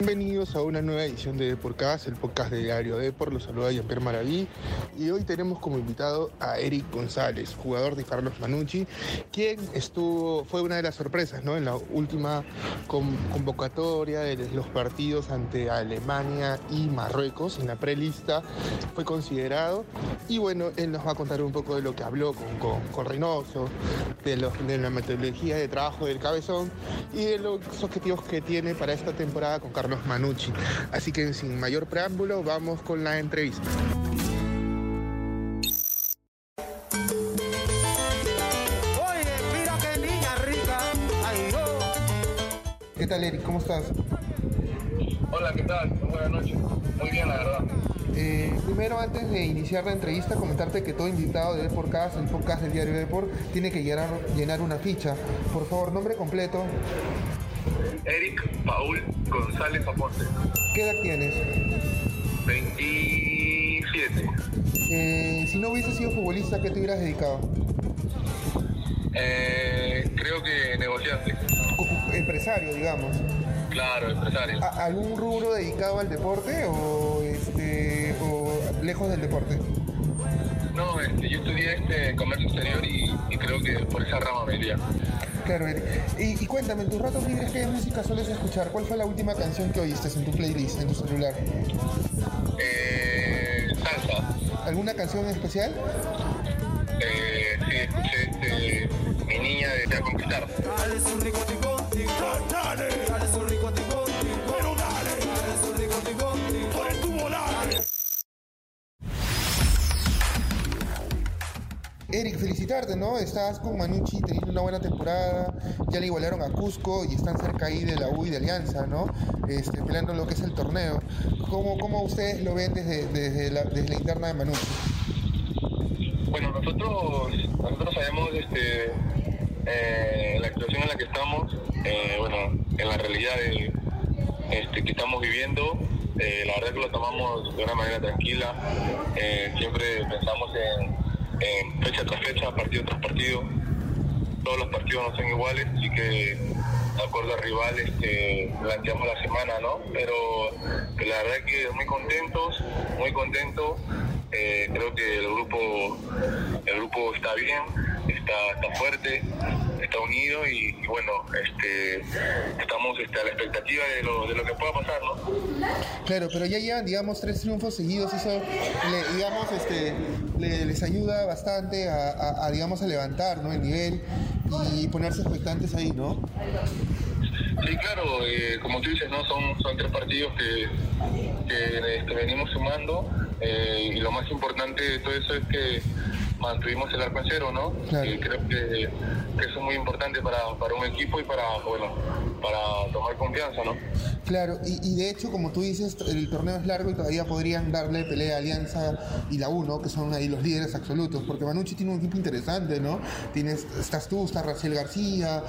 Bienvenidos a una nueva edición de Deporcast, el podcast de Diario Depor. Los saluda Jean-Pierre Maraví. Y hoy tenemos como invitado a Eric González, jugador de Carlos Manucci, quien estuvo, fue una de las sorpresas ¿no? en la última convocatoria de los partidos ante Alemania y Marruecos. En la prelista fue considerado. Y bueno, él nos va a contar un poco de lo que habló con, con, Reynoso, de, de la metodología de trabajo del cabezón y de los objetivos que tiene para esta temporada con Carlos Carlos Manucci. Así que sin mayor preámbulo, vamos con la entrevista. ¿Qué tal, Eric? ¿Cómo estás? Hola, ¿qué tal? Buenas noches. Muy bien, la verdad. Eh, primero, antes de iniciar la entrevista, comentarte que todo invitado de Deporcast, el podcast del diario Deport, tiene que llenar, llenar una ficha. Por favor, nombre completo, Eric Paul González Aponte. ¿Qué edad tienes? 27. Eh, si no hubiese sido futbolista, ¿qué te hubieras dedicado? Eh, creo que negociante. Empresario, digamos. Claro, empresario. ¿Algún rubro dedicado al deporte o, este, o lejos del deporte? No, este, yo estudié este comercio exterior y, creo que por esa rama me iría. Claro, Eric. Y, cuéntame, en tus ratos libres, ¿qué música sueles escuchar? ¿Cuál fue la última canción que oíste en tu playlist, en tu celular? Eh, salsa. ¿Alguna canción especial? Eh, sí, escuché este, Mi Niña de Te Conquistar. Dale, felicitarte, ¿no? Estás con Manucci teniendo una buena temporada, ya le igualaron a Cusco y están cerca ahí de la U y de Alianza, ¿no? Este, peleando lo que es el torneo. ¿Cómo, cómo ustedes lo ven desde, desde, la, desde la interna de Manucci? Bueno, nosotros, nosotros sabemos este, eh, la situación en la que estamos, eh, bueno, en la realidad de, este, que estamos viviendo, eh, la verdad que lo tomamos de una manera tranquila, siempre pensamos en fecha tras fecha, partido tras partido. Todos los partidos no son iguales, así que de acuerdo al rival este, planteamos la semana, ¿no? Pero, la verdad que muy contentos, muy contentos. Eh, creo que el grupo, el grupo está bien, está, está fuerte, está unido y, bueno, este, estamos este, a la expectativa de lo, de lo que pueda pasar, ¿no? Claro, pero ya llevan, digamos, tres triunfos seguidos, eso, digamos, este, les ayuda bastante a, digamos, a levantar, ¿no? El nivel y ponerse expectantes ahí, ¿no? Sí, claro, eh, como tú dices, ¿no? Son, son tres partidos que, que este, venimos sumando eh, y lo más importante de todo eso es que mantuvimos el arco en cero, ¿no? Y creo que, eso es muy importante para, un equipo y para, bueno, para tomar confianza, ¿no? Claro, y, de hecho, como tú dices, el torneo es largo y todavía podrían darle pelea a Alianza y la 1, que son ahí los líderes absolutos, porque Manucci tiene un equipo interesante, ¿no? Tienes, estás tú, está Raciel García,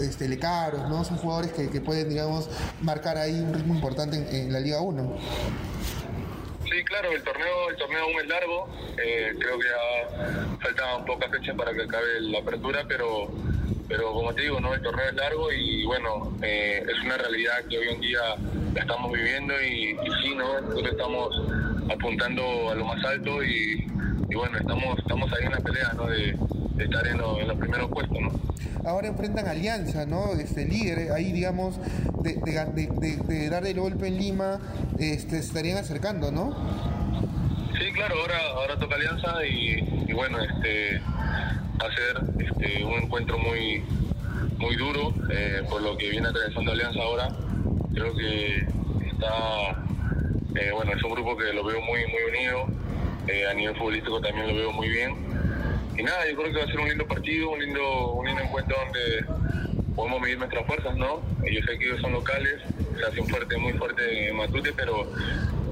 este, Lecaros, ¿no? Son jugadores que, pueden, digamos, marcar ahí un ritmo importante en, en la Liga 1. Sí, claro, el torneo, el torneo aún es largo. Eh, creo que ya faltan pocas fechas para que acabe la apertura, pero pero como te digo, no, el torneo es largo y bueno, eh, es una realidad que hoy en día la estamos viviendo y, sí, ¿no? Nosotros estamos apuntando a lo más alto y, bueno, estamos, estamos ahí en la pelea, ¿no? Estar en, los primeros puestos, ¿no? Ahora enfrentan Alianza, ¿no? Este líder, ahí digamos, de, de, dar el golpe en Lima, este, se estarían acercando, ¿no? Sí, claro, ahora, ahora toca Alianza y, bueno, este va a ser este, un encuentro muy muy duro eh, por lo que viene atravesando Alianza ahora. Creo que está, eh, bueno, es un grupo que lo veo muy muy unido, eh, a nivel futbolístico también lo veo muy bien. Y nada, yo creo que va a ser un lindo partido, un lindo, un lindo encuentro donde podemos medir nuestras fuerzas, ¿no? Yo sé que ellos son locales, se hace un fuerte, muy fuerte en Matute, pero,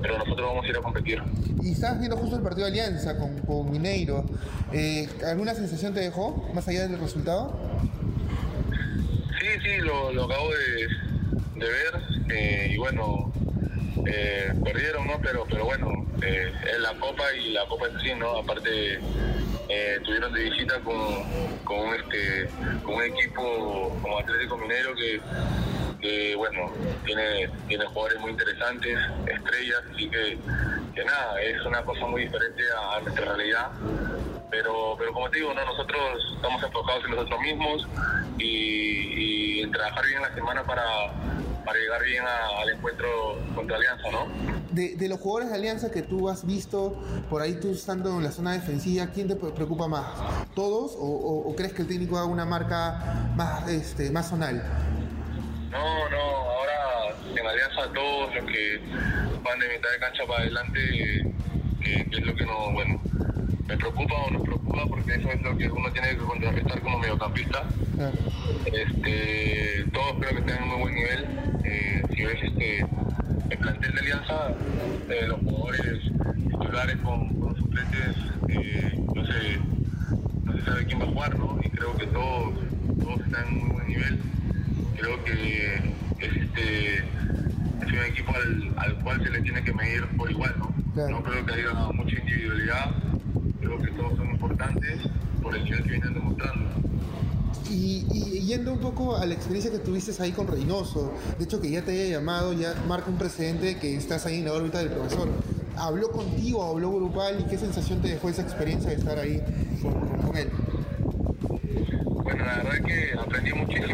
pero nosotros vamos a ir a competir. Y estabas viendo justo el partido de Alianza con, Mineiro. Eh, ¿Alguna sensación te dejó, más allá del resultado? Sí, sí, lo, acabo de, ver. Eh, y bueno, eh, perdieron, ¿no? Pero, pero bueno, es la Copa y la Copa es así, ¿no? Aparte, tuvieron de visita con, con, este, con un equipo como Atlético Minero que que bueno, tiene, tiene jugadores muy interesantes, estrellas, así que, que nada, es una cosa muy diferente a, nuestra realidad. Pero, pero como te digo, ¿no? nosotros estamos enfocados en nosotros mismos y, en trabajar bien la semana para, para llegar bien al encuentro contra Alianza, ¿no? De, de, los jugadores de Alianza que tú has visto por ahí tú estando en la zona defensiva, ¿quién te preocupa más? ¿Todos o, o crees que el técnico haga una marca más, este, más zonal? No, no, ahora en Alianza todos los que van de mitad de cancha para adelante, que, es lo que no, bueno, me preocupa o nos preocupa porque eso es lo que uno tiene que contrarrestar como mediocampista. Este, todos creo que están en muy buen nivel. Eh, si ves este, el plantel de Alianza, eh, los jugadores titulares con, con suplentes, eh, no, sé, no se sabe quién va a jugar, ¿no? Y creo que todos, todos están en muy buen nivel creo que es este es un equipo al, cual se le tiene que medir por igual, ¿no? No creo que haya mucha individualidad, creo que todos son importantes por el nivel que vienen demostrando. Y, y, yendo un poco a la experiencia que tuviste ahí con Reynoso, de hecho que ya te haya llamado, ya marca un precedente que estás ahí en la órbita del profesor. ¿Habló contigo, habló grupal y qué sensación te dejó esa experiencia de estar ahí con, él? Bueno, la verdad que aprendí muchísimo,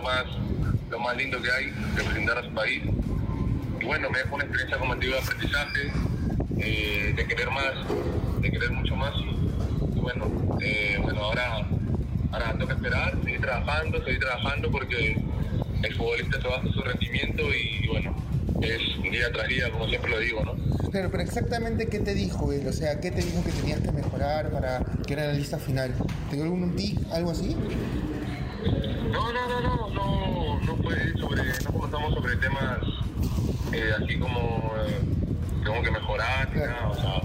lo más, lo más lindo que hay, representar a su país y bueno, me dejó una experiencia como de aprendizaje, eh, de querer más, de querer mucho más. Y, bueno, eh, bueno, ahora, ahora toca esperar, seguir trabajando, seguir trabajando porque el futbolista se basa su rendimiento y, bueno, es día tras día, como siempre lo digo, ¿no? Claro, pero exactamente qué te dijo él, o sea, qué te dijo que tenías que mejorar para que era la lista final. ¿Te dio algún tic, algo así? No, no, no, no, no, no fue sobre, no conversamos sobre temas eh, así como eh, tengo que mejorar, ni nada, o sea,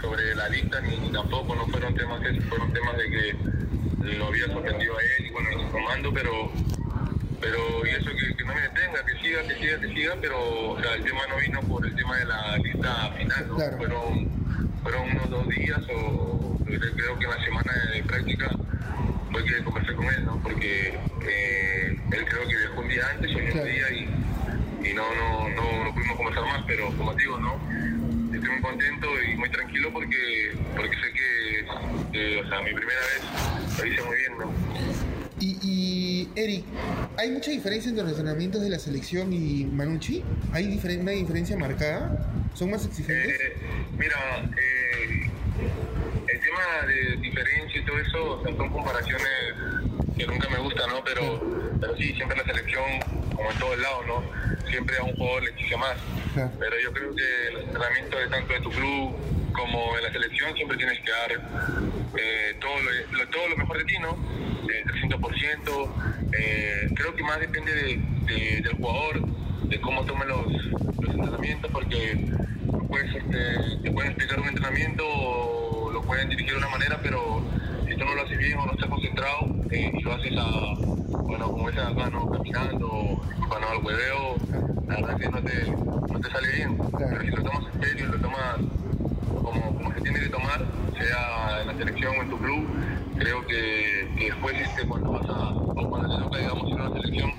sobre la lista ni, tampoco, no fueron temas que fueron temas de que lo había sorprendido a él y bueno, su comando, pero pero y eso que, no me detenga, que siga, que siga, que siga, pero o sea, el tema no vino por el tema de la lista final, ¿no? Fueron, fueron unos dos días o creo que en la semana de práctica fue que conversé con él, ¿no? Porque eh, él creo que viajó un día antes, un día y y no, no, no, no pudimos conversar más, pero como digo, ¿no? Estoy muy contento y muy tranquilo porque, porque sé que, o sea, mi primera vez lo hice muy bien, ¿no? Y, y, Eric, ¿hay mucha diferencia entre los entrenamientos de la selección y Manucci? ¿Hay una diferencia marcada? ¿Son más exigentes? Eh, mira, eh, el tema de diferencia y todo eso o sea, son comparaciones que nunca me gustan, ¿no? Pero, pero sí, siempre la selección, como en todos lados, ¿no? siempre a un jugador le exige más. Pero yo creo que los entrenamientos de tanto de tu club como en la selección siempre tienes que dar eh, todo, lo, todo lo mejor de ti, ¿no? Eh, 300%. Eh, creo que más depende del jugador, de cómo tome los, entrenamientos, porque este, te pueden explicar un entrenamiento o lo pueden dirigir de una manera, pero si tú no lo haces bien o no estás concentrado eh, y lo haces a, bueno, como dicen acá, ¿no? Caminando, al hueveo, la verdad que no te, no te sale bien. Pero si lo tomas en serio, lo tomas como, como se tiene que tomar, sea en la selección o en tu club, creo que, después este, cuando vas a, o cuando se toca, digamos, en una selección,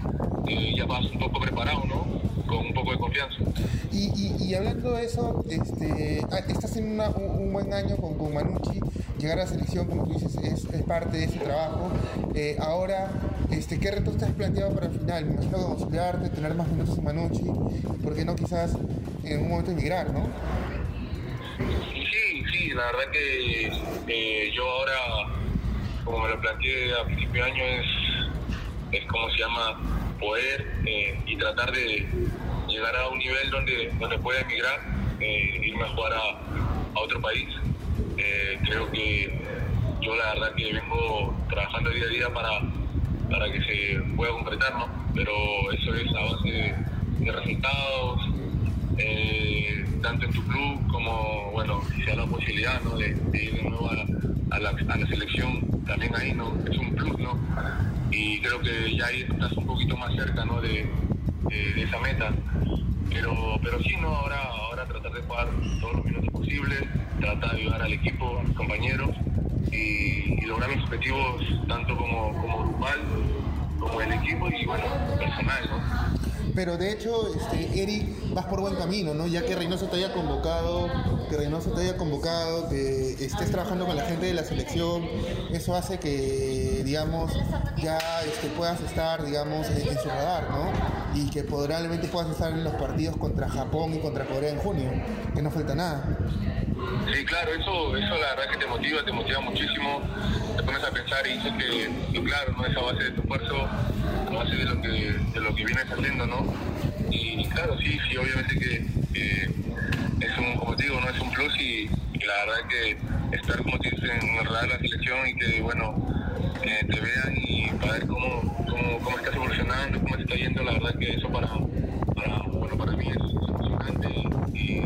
eh, ya vas un poco preparado, ¿no? Con un poco de confianza. Y, y, y hablando de eso, este, ah, estás en un, buen año con, Manucci, llegar a la selección, como tú dices, es, parte de ese trabajo. Eh, ahora, este, ¿qué retos te has planteado para el final? Me imagino conciliarte, tener más minutos en Manucci, y por qué no quizás en un momento emigrar, ¿no? Sí, sí, la verdad que eh, yo ahora, como me lo planteé a principio de año, es, es como se llama poder eh, y tratar de llegar a un nivel donde, donde pueda emigrar, eh, irme a jugar a, otro país. Creo que yo la verdad que vengo trabajando día a día para para que se pueda concretar, ¿no? Pero eso es a base de, resultados, eh, tanto en tu club como, bueno, si se da la posibilidad, ¿no? De, ir de nuevo a la, a, la, selección, también ahí, ¿no? Es un plus, ¿no? Y creo que ya ahí estás un poquito más cerca, ¿no? De, de, esa meta. Pero, pero sí, ¿no? Ahora, ahora tratar de jugar todos los minutos posibles, tratar de ayudar al equipo, a mis compañeros y, lograr los objetivos tanto como, como grupal como el equipo y bueno, personal, ¿no? Pero de hecho, este, Eric, vas por buen camino, ¿no? Ya que Reynoso te haya convocado, que Reynoso te haya convocado, que estés trabajando con la gente de la selección, eso hace que, digamos, ya este, puedas estar, digamos, en, su radar, ¿no? Y que probablemente puedas estar en los partidos contra Japón y contra Corea en junio, que no falta nada. Sí, claro, eso, eso la verdad que te motiva, te motiva muchísimo, te pones a pensar y dices que, claro, ¿no? esa base de tu esfuerzo, a base de lo que, de lo que vienes haciendo, ¿no? Y claro, sí, sí, obviamente que, es un, como te digo, no es un plus y, la verdad que estar como te dicen en la selección y que bueno, te vean y para ver cómo, cómo, cómo estás evolucionando, cómo te está yendo, la verdad que eso para, para bueno, para mí es emocionante y,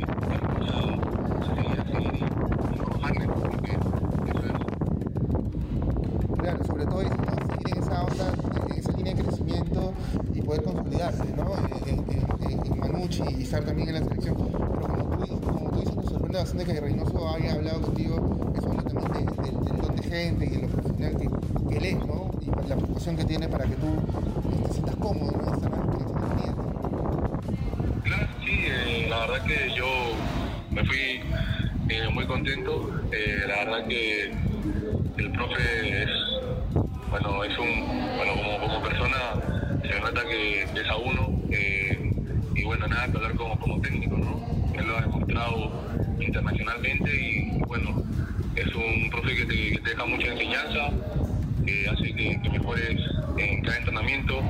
Claro, sobre todo eso, seguir en esa onda, en esa línea de crecimiento y poder consolidarse, ¿no? En, Manucci y estar también en la selección. Pero como tú, como tú dices, me sorprende bastante que Reynoso haya hablado contigo, eso habla también del don de gente y de lo profesional que, que él es, ¿no? Y la preocupación que tiene para que tú te sientas cómodo, ¿no? Esta Claro, sí, eh, la verdad que yo me fui eh, muy contento. Eh, la verdad que el profe es, bueno, es un, bueno, como, como persona se nota que es a uno eh, y bueno, nada que hablar como, como técnico, ¿no? Él lo ha demostrado internacionalmente y bueno, es un profe que te, deja mucha enseñanza, que hace que, que, mejores en cada entrenamiento,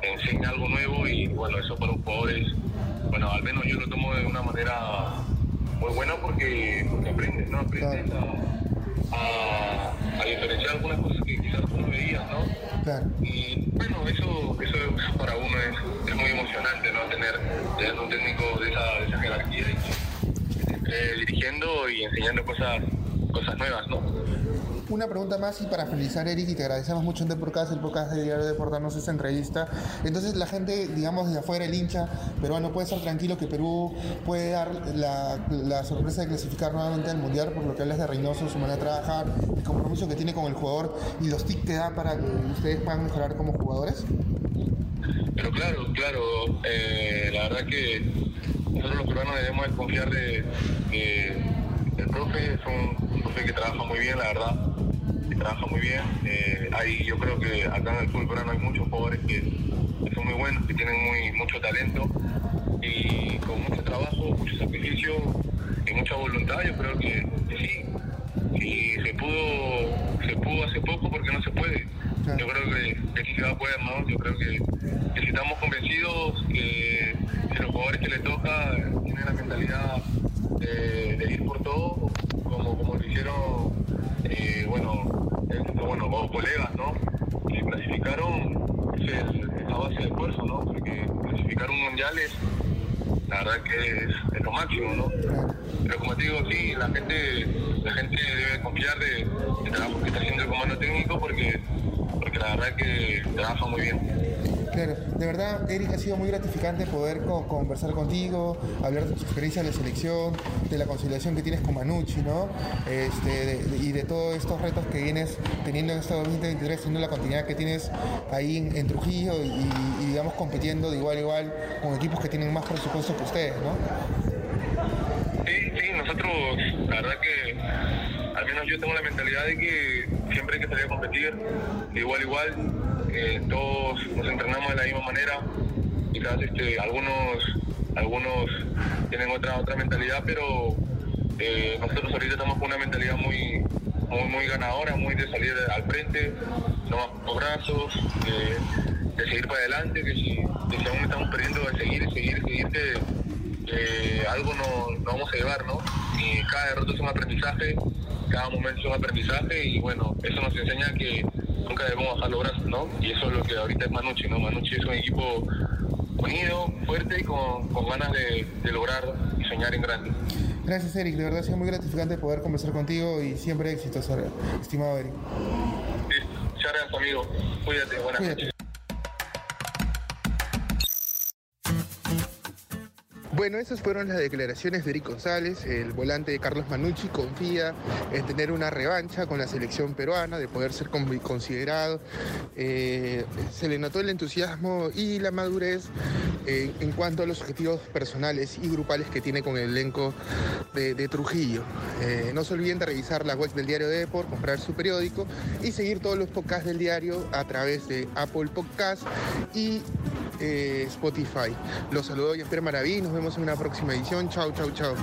enseña algo nuevo y bueno, eso para los jugadores, bueno, al menos yo lo tomo de una manera muy bueno porque, porque aprendes, ¿no? Aprendes a, a, diferenciar algunas cosas Claro. Y bueno, eso, eso para uno es, es muy emocionante, ¿no? Tener, tener un técnico de esa, de esa jerarquía y, dirigiendo y enseñando cosas, cosas nuevas, ¿no? Una pregunta más y para finalizar, Eric, y te agradecemos mucho en Podcast, el podcast de Diario de Portarnos esta entrevista. Entonces, la gente, digamos, de afuera, el hincha peruano puede estar tranquilo que Perú puede dar la, sorpresa de clasificar nuevamente al Mundial, por lo que hablas de Reynoso, su manera de trabajar, el compromiso que tiene con el jugador y los tics que da para que ustedes puedan mejorar como jugadores. Pero claro, claro, eh, la verdad que nosotros los peruanos debemos confiar de que el profe es un profe que trabaja muy bien, la verdad trabaja muy bien. Eh, hay, yo creo que acá en el fútbol peruano hay muchos jugadores que, son muy buenos, que tienen muy, mucho talento y con mucho trabajo, mucho sacrificio y mucha voluntad, yo creo que, sí. Si se pudo, se pudo hace poco porque no se puede. Yo creo que, sí se va a poder, ¿no? Yo creo que, si estamos convencidos que, los jugadores que les toca tienen la mentalidad verdad que es, lo máximo, ¿no? Pero como te digo, sí, la gente debe confiar de, del trabajo que está haciendo el comando técnico porque, porque la verdad que trabaja muy bien. De verdad, Eric, ha sido muy gratificante poder conversar contigo, hablar de tu experiencia en la selección, de la conciliación que tienes con Manucci, ¿no? Este, y de todos estos retos que vienes teniendo en este 2023, teniendo la continuidad que tienes ahí en, Trujillo y, digamos, compitiendo de igual a igual con equipos que tienen más presupuesto que ustedes, ¿no? Sí, sí, nosotros, la verdad que al menos yo tengo la mentalidad de que siempre hay que salir a competir de igual igual todos nos entrenamos manera, quizás este, algunos, algunos tienen otra, otra mentalidad, pero eh, nosotros ahorita estamos con una mentalidad muy, muy, ganadora, muy de salir al frente, no bajo brazos, de, seguir para adelante, que si, aún estamos perdiendo, de seguir, seguir, seguir, que algo nos no vamos a llevar, ¿no? Y cada derrota es un aprendizaje, cada momento es un aprendizaje y bueno, eso nos enseña que nunca debemos bajar los brazos, ¿no? Y eso es lo que ahorita es Manucci, ¿no? Manucci es un equipo unido, fuerte y con, ganas de, lograr soñar en grande. Gracias Eric, de verdad ha sido muy gratificante poder conversar contigo y siempre éxitos, estimado Eric. Sí, gracias amigo, cuídate, buenas noches. Bueno, esas fueron las declaraciones de Eric González. El volante de Carlos Manucci confía en tener una revancha con la selección peruana, de poder ser considerado. Eh, se le notó el entusiasmo y la madurez eh, en cuanto a los objetivos personales y grupales que tiene con el elenco de, Trujillo. Eh, no se olviden de revisar la web del diario de Deport, comprar su periódico y seguir todos los podcasts del diario a través de Apple Podcast y Spotify. Los saludo, Jean-Pierre Maraví. Nos vemos en una próxima edición. Chao, chao, chao.